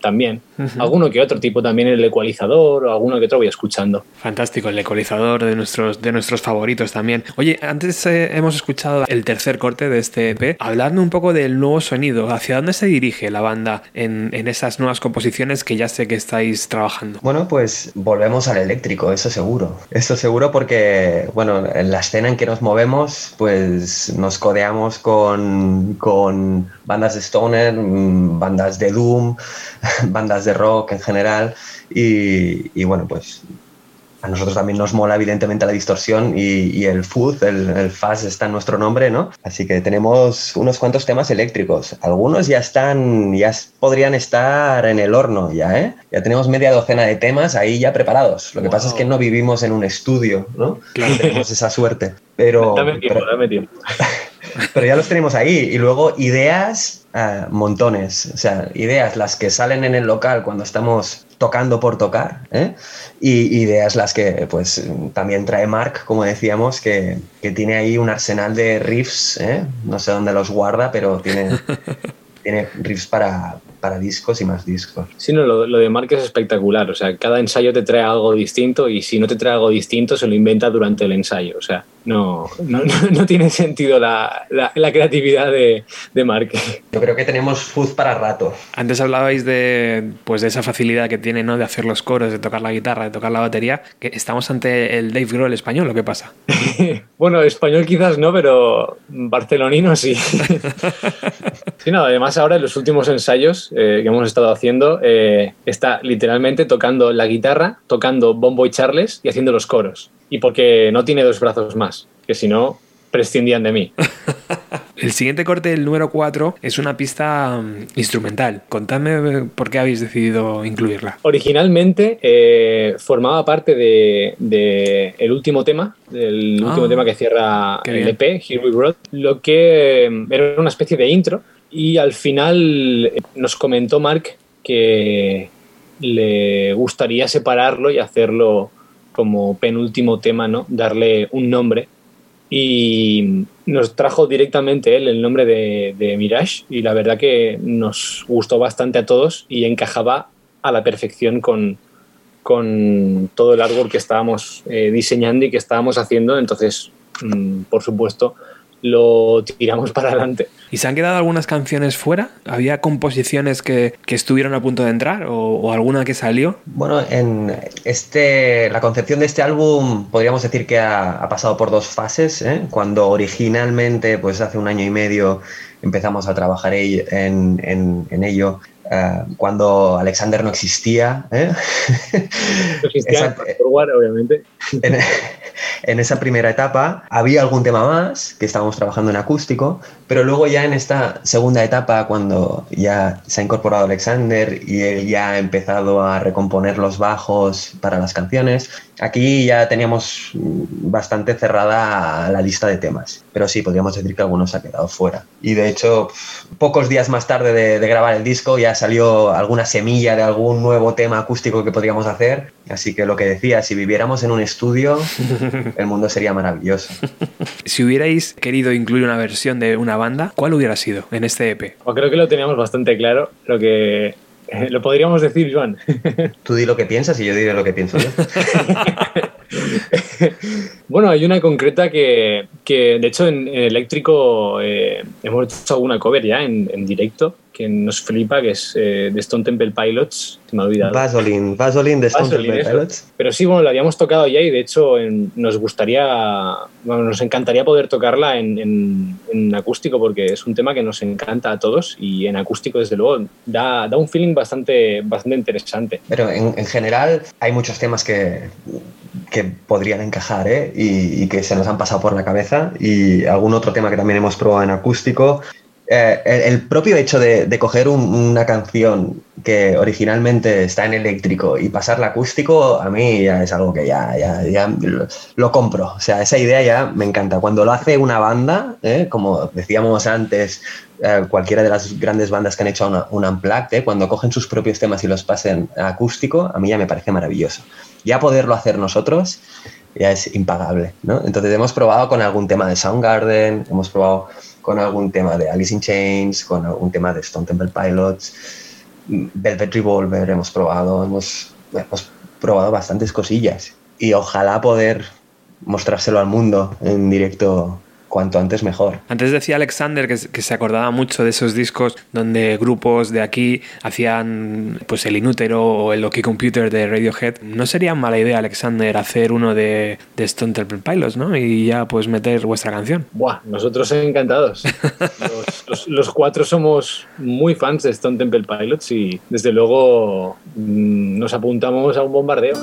también. Uh -huh. Alguno que otro, tipo también el ecualizador o alguno que otro voy escuchando. Fantástico, el ecualizador de nuestros, de nuestros favoritos también. Oye, antes eh, hemos escuchado el tercer corte de este EP. Hablarme un poco del nuevo sonido. ¿Hacia dónde se dirige la banda en, en esas nuevas composiciones que ya sé que estáis trabajando? Bueno, pues volvemos al eléctrico, eso seguro. Eso seguro porque, bueno, en la escena en que nos movemos, pues nos codeamos con, con bandas de stoner, bandas de doom, bandas de rock en general y, y, bueno, pues a nosotros también nos mola evidentemente la distorsión y, y el fuzz, el, el, fuzz está en nuestro nombre, ¿no? Así que tenemos unos cuantos temas eléctricos. Algunos ya están, ya podrían estar en el horno ya, ¿eh? Ya tenemos media docena de temas ahí ya preparados. Lo que wow. pasa es que no vivimos en un estudio, ¿no? Claro. tenemos esa suerte. Pero, dame tiempo, pero, dame tiempo. pero ya los tenemos ahí. Y luego ideas, uh, montones. O sea, ideas las que salen en el local cuando estamos tocando por tocar. ¿eh? Y ideas las que pues también trae Mark, como decíamos, que, que tiene ahí un arsenal de riffs. ¿eh? No sé dónde los guarda, pero tiene, tiene riffs para, para discos y más discos. Sí, no, lo, lo, de Mark es espectacular. O sea, cada ensayo te trae algo distinto y si no te trae algo distinto, se lo inventa durante el ensayo. O sea, no, no, no tiene sentido la, la, la creatividad de, de, Mark. Yo creo que tenemos fuzz para rato. Antes hablabais de, pues, de esa facilidad que tiene ¿no? de hacer los coros, de tocar la guitarra, de tocar la batería. que ¿Estamos ante el Dave Grohl español o qué pasa? bueno, español quizás no, pero barcelonino sí. sí, no, además ahora en los últimos ensayos eh, que hemos estado haciendo, eh, está literalmente tocando la guitarra, tocando bombo y charles y haciendo los coros. Y porque no tiene dos brazos más, que si no, prescindían de mí. El siguiente corte, el número 4, es una pista um, instrumental. Contadme por qué habéis decidido incluirla. Originalmente eh, formaba parte de, de, el último tema, del ah, último tema que cierra el. EP, Here We Brought, lo que era una especie de intro y al final nos comentó Mark que le gustaría separarlo y hacerlo como penúltimo tema, ¿no? Darle un nombre. Y nos trajo directamente él el nombre de, Mirage y la verdad que nos gustó bastante a todos y encajaba a la perfección con, con todo el árbol que estábamos eh, diseñando y que estábamos haciendo. Entonces, mmm, por supuesto, lo tiramos para adelante. ¿Y se han quedado algunas canciones fuera? ¿Había composiciones que, que estuvieron a punto de entrar o, o, alguna que salió? Bueno, en este, la concepción de este álbum podríamos decir que ha, ha pasado por dos fases. ¿eh? Cuando originalmente, pues hace un año y medio, empezamos a trabajar en, en, en ello eh, cuando Alexander no existía. ¿eh? No existía obviamente. En, en, esa primera etapa había algún tema más que estábamos trabajando en acústico, pero luego ya en esta segunda etapa, cuando ya se ha incorporado Alexander y él ya ha empezado a recomponer los bajos para las canciones, aquí ya teníamos bastante cerrada la lista de temas. Pero sí, podríamos decir que algunos ha quedado fuera. Y de hecho, pocos días más tarde de, de grabar el disco ya salió alguna semilla de algún nuevo tema acústico que podríamos hacer. Así que lo que decía, si viviéramos en un estudio, el mundo sería maravilloso. Si hubierais querido incluir una versión de una banda, ¿cuál hubiera sido en este EP? Pues creo que lo teníamos bastante claro. Lo que lo podríamos decir, Joan. Tú di lo que piensas y yo diré lo que pienso yo. bueno, hay una concreta que, que de hecho, en, eléctrico eh, hemos hecho alguna cover ya en, en directo que nos flipa, que es eh, de Stone Temple Pilots, se me ha olvidado. Vaseline, Vaseline de Stone Temple Pilots. Pero sí, bueno, la habíamos tocado ya y de hecho nos gustaría, bueno, nos encantaría poder tocarla en, en, en, acústico porque es un tema que nos encanta a todos y en acústico, desde luego, da, da un feeling bastante, bastante interesante. Pero en, en general hay muchos temas que, que podrían encajar ¿eh? y, y que se nos han pasado por la cabeza y algún otro tema que también hemos probado en acústico eh, el, el, propio hecho de, de coger un, una canción que originalmente está en eléctrico y pasarla acústico, a mí ya es algo que ya, ya, ya lo, compro. O sea, esa idea ya me encanta. Cuando lo hace una banda, ¿eh? como decíamos antes, eh, cualquiera de las grandes bandas que han hecho una, un unplugged, ¿eh? cuando cogen sus propios temas y los pasen acústico, a mí ya me parece maravilloso. Ya poderlo hacer nosotros ya es impagable, ¿no? Entonces hemos probado con algún tema de Soundgarden, hemos probado con algún tema de Alice in Chains, con algún tema de Stone Temple Pilots, Velvet Revolver hemos probado, hemos, hemos probado bastantes cosillas y ojalá poder mostrárselo al mundo en directo cuanto antes mejor. Antes decía Alexander que, que, se acordaba mucho de esos discos donde grupos de aquí hacían pues el Inútero o el OK Computer de Radiohead. No sería mala idea, Alexander, hacer uno de, de Stone Temple Pilots, ¿no? Y ya pues meter vuestra canción. Buah, nosotros encantados. los, los, los, cuatro somos muy fans de Stone Temple Pilots y desde luego mmm, nos apuntamos a un bombardeo.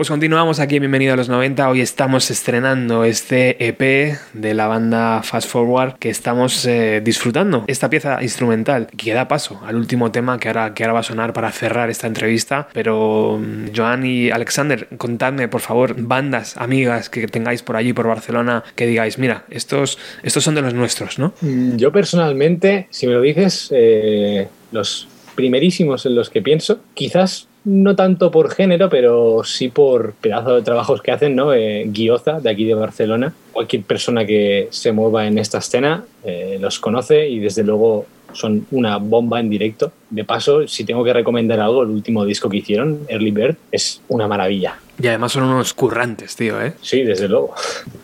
Pues continuamos aquí en Bienvenido a los 90. Hoy estamos estrenando este EP de la banda Fast Forward que estamos eh, disfrutando. Esta pieza instrumental que da paso al último tema que ahora, que ahora va a sonar para cerrar esta entrevista. Pero mm, Joan y Alexander, contadme por favor bandas, amigas que tengáis por allí, por Barcelona, que digáis, mira, estos, estos son de los nuestros, ¿no? Yo personalmente, si me lo dices, eh, los primerísimos en los que pienso, quizás no tanto por género, pero sí por pedazo de trabajos que hacen, ¿no? Eh, Guioza, de aquí de Barcelona. Cualquier persona que se mueva en esta escena eh, los conoce y desde luego son una bomba en directo. De paso, si tengo que recomendar algo, el último disco que hicieron, Early Bird, es una maravilla. Y además son unos currantes, tío, ¿eh? Sí, desde luego.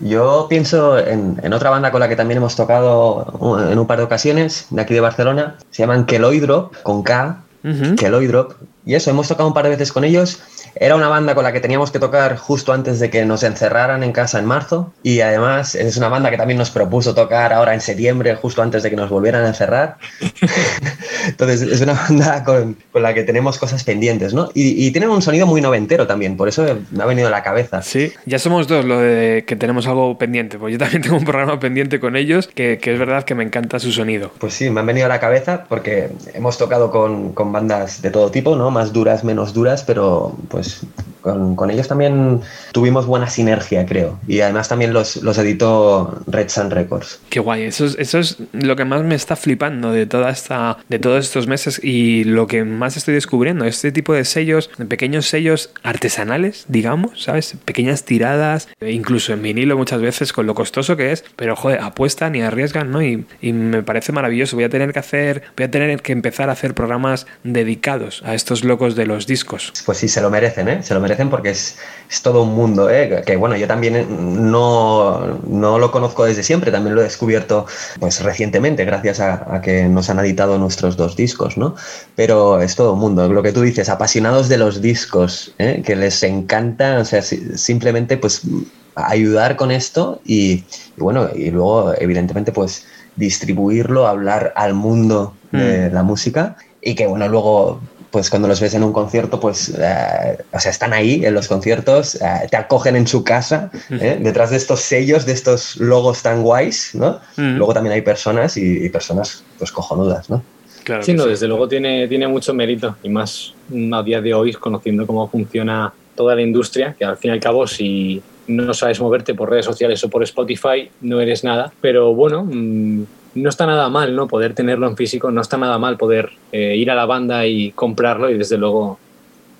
Yo pienso en, en otra banda con la que también hemos tocado en un par de ocasiones, de aquí de Barcelona. Se llaman Keloidrop, con K, Uh -huh. Keloidrop. Y eso, hemos tocado un par de veces con ellos. Era una banda con la que teníamos que tocar justo antes de que nos encerraran en casa en marzo. Y además es una banda que también nos propuso tocar ahora en septiembre, justo antes de que nos volvieran a encerrar. Entonces, es una banda con, con la que tenemos cosas pendientes, ¿no? Y, y, tienen un sonido muy noventero también, por eso me ha venido a la cabeza. Sí, ya somos dos lo de que tenemos algo pendiente, pues yo también tengo un programa pendiente con ellos, que, que es verdad que me encanta su sonido. Pues sí, me han venido a la cabeza porque hemos tocado con, con bandas de todo tipo, ¿no? Más duras, menos duras, pero pues con, con, ellos también tuvimos buena sinergia, creo. Y además también los, los editó Red Sun Records. Qué guay, eso es, eso es lo que más me está flipando de toda esta de todos estos meses y lo que más estoy descubriendo, este tipo de sellos, pequeños sellos artesanales, digamos, ¿sabes? Pequeñas tiradas, incluso en vinilo muchas veces con lo costoso que es, pero joder, apuestan y arriesgan, ¿no? Y, y me parece maravilloso. Voy a tener que hacer, voy a tener que empezar a hacer programas dedicados a estos locos de los discos. Pues sí, se lo merecen, ¿eh? Se lo merecen porque es, es todo un mundo, ¿eh? Que bueno, yo también no, no lo conozco desde siempre, también lo he descubierto pues recientemente gracias a, a que nos han editado nuestros dos discos, ¿no? Pero es todo un mundo, lo que tú dices, apasionados de los discos, ¿eh? que les encanta, o sea, si, simplemente pues ayudar con esto y, y, bueno, y luego evidentemente pues distribuirlo, hablar al mundo de mm. la música y que bueno, luego pues cuando los ves en un concierto, pues, eh, o sea, están ahí en los conciertos, eh, te acogen en su casa, ¿eh? detrás de estos sellos, de estos logos tan guays, ¿no? Mm. Luego también hay personas y, y, personas, pues, cojonudas, ¿no? Claro sí, no, sí. desde luego tiene, tiene mucho mérito y más a día de hoy, conociendo cómo funciona toda la industria, que al fin y al cabo, si no sabes moverte por redes sociales o por Spotify, no eres nada, pero bueno... Mmm, no está nada mal, ¿no? Poder tenerlo en físico, no está nada mal poder eh, ir a la banda y comprarlo y desde luego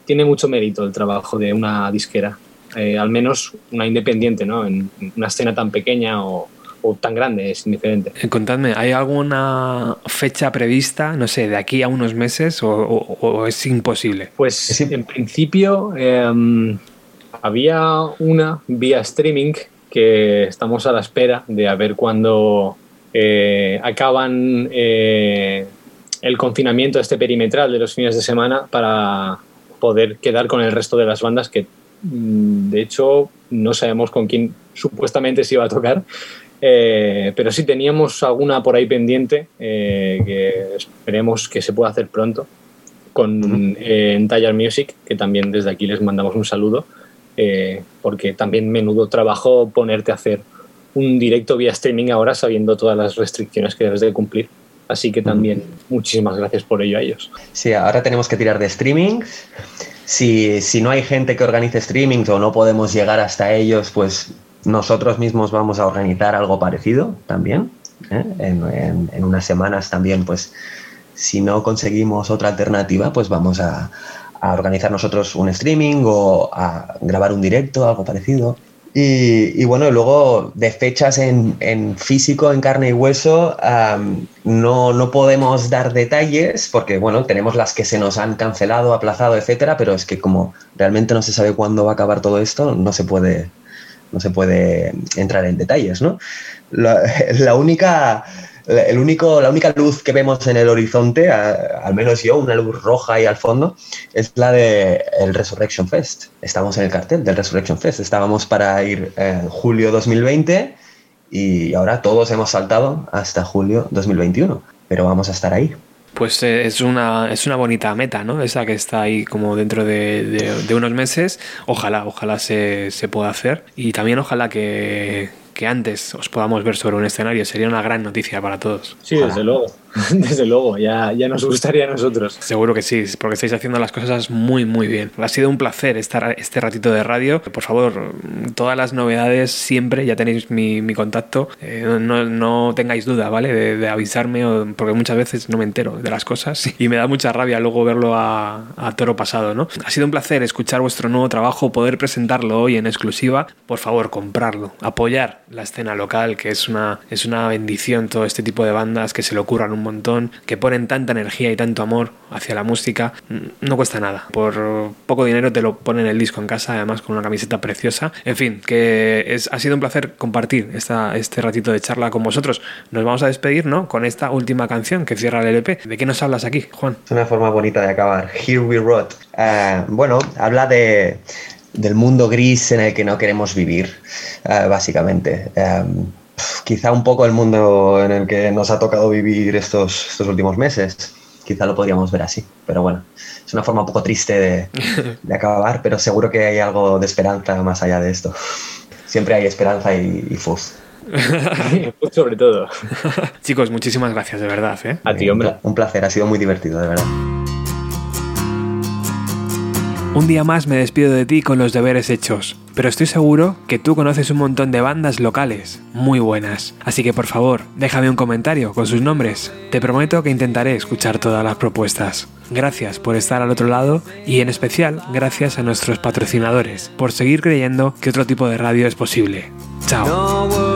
tiene mucho mérito el trabajo de una disquera, eh, al menos una independiente, ¿no? En una escena tan pequeña o, o tan grande, es indiferente. Eh, contadme, ¿hay alguna fecha prevista, no sé, de aquí a unos meses o, o, o es imposible? Pues en principio eh, había una vía streaming que estamos a la espera de a ver cuándo eh, acaban eh, el confinamiento este perimetral de los fines de semana para poder quedar con el resto de las bandas que mm, de hecho no sabemos con quién supuestamente se iba a tocar eh, pero sí teníamos alguna por ahí pendiente que esperemos que se pueda hacer pronto con uh -huh. Music que también desde aquí les mandamos un saludo porque también menudo trabajo ponerte a hacer un directo vía streaming ahora sabiendo todas las restricciones que debes de cumplir. Así que también muchísimas gracias por ello a ellos. Sí, ahora tenemos que tirar de streaming. Si, si no hay gente que organice streamings o no podemos llegar hasta ellos, pues nosotros mismos vamos a organizar algo parecido también. ¿eh? En, en, en, unas semanas también, pues si no conseguimos otra alternativa, pues vamos a, a organizar nosotros un streaming o a grabar un directo, algo parecido. Y, y, bueno, luego de fechas en, en, físico, en carne y hueso, um, no, no, podemos dar detalles porque, bueno, tenemos las que se nos han cancelado, aplazado, etcétera, pero es que como realmente no se sabe cuándo va a acabar todo esto, no se puede, no se puede entrar en detalles, ¿no? La, la única el único, la única luz que vemos en el horizonte, a, al menos yo, una luz roja ahí al fondo, es la de el Resurrection Fest. Estamos en el cartel del Resurrection Fest. Estábamos para ir en julio 2020 y ahora todos hemos saltado hasta julio 2021. Pero vamos a estar ahí. Pues eh, es una, es una bonita meta, ¿no? Esa que está ahí como dentro de, de, de unos meses. Ojalá, ojalá se, se pueda hacer. Y también ojalá que, que antes os podamos ver sobre un escenario sería una gran noticia para todos. Sí, Ojalá. desde luego. Desde luego, ya, ya nos gustaría a nosotros. Seguro que sí, porque estáis haciendo las cosas muy, muy bien. Ha sido un placer estar este ratito de radio. Por favor, todas las novedades siempre, ya tenéis mi, mi contacto. Eh, no, no, tengáis duda, ¿vale? De, avisarme, porque muchas veces no me entero de las cosas y me da mucha rabia luego verlo a, a toro pasado, ¿no? Ha sido un placer escuchar vuestro nuevo trabajo, poder presentarlo hoy en exclusiva. Por favor, comprarlo, apoyar la escena local, que es una, es una bendición todo este tipo de bandas que se le ocurran un montón, que ponen tanta energía y tanto amor hacia la música, no cuesta nada. Por poco dinero te lo ponen el disco en casa, además con una camiseta preciosa. En fin, que es, ha sido un placer compartir esta, este ratito de charla con vosotros. Nos vamos a despedir, ¿no? Con esta última canción que cierra el LP. ¿De qué nos hablas aquí, Juan? Es una forma bonita de acabar. Here We Rot. Uh, bueno, habla de del mundo gris en el que no queremos vivir, uh, básicamente. Um, quizá un poco el mundo en el que nos ha tocado vivir estos, estos últimos meses. quizá lo podríamos ver así. Pero bueno, es una forma un poco triste de, de acabar, pero seguro que hay algo de esperanza más allá de esto. Siempre hay esperanza y, y fuzz. Pues sobre todo. Chicos, muchísimas gracias, de verdad. ¿eh? A ti, hombre. un placer, ha sido muy divertido, de verdad. Un día más me despido de ti con los deberes hechos, pero estoy seguro que tú conoces un montón de bandas locales, muy buenas. Así que por favor, déjame un comentario con sus nombres. Te prometo que intentaré escuchar todas las propuestas. Gracias por estar al otro lado y en especial gracias a nuestros patrocinadores por seguir creyendo que otro tipo de radio es posible. Chao.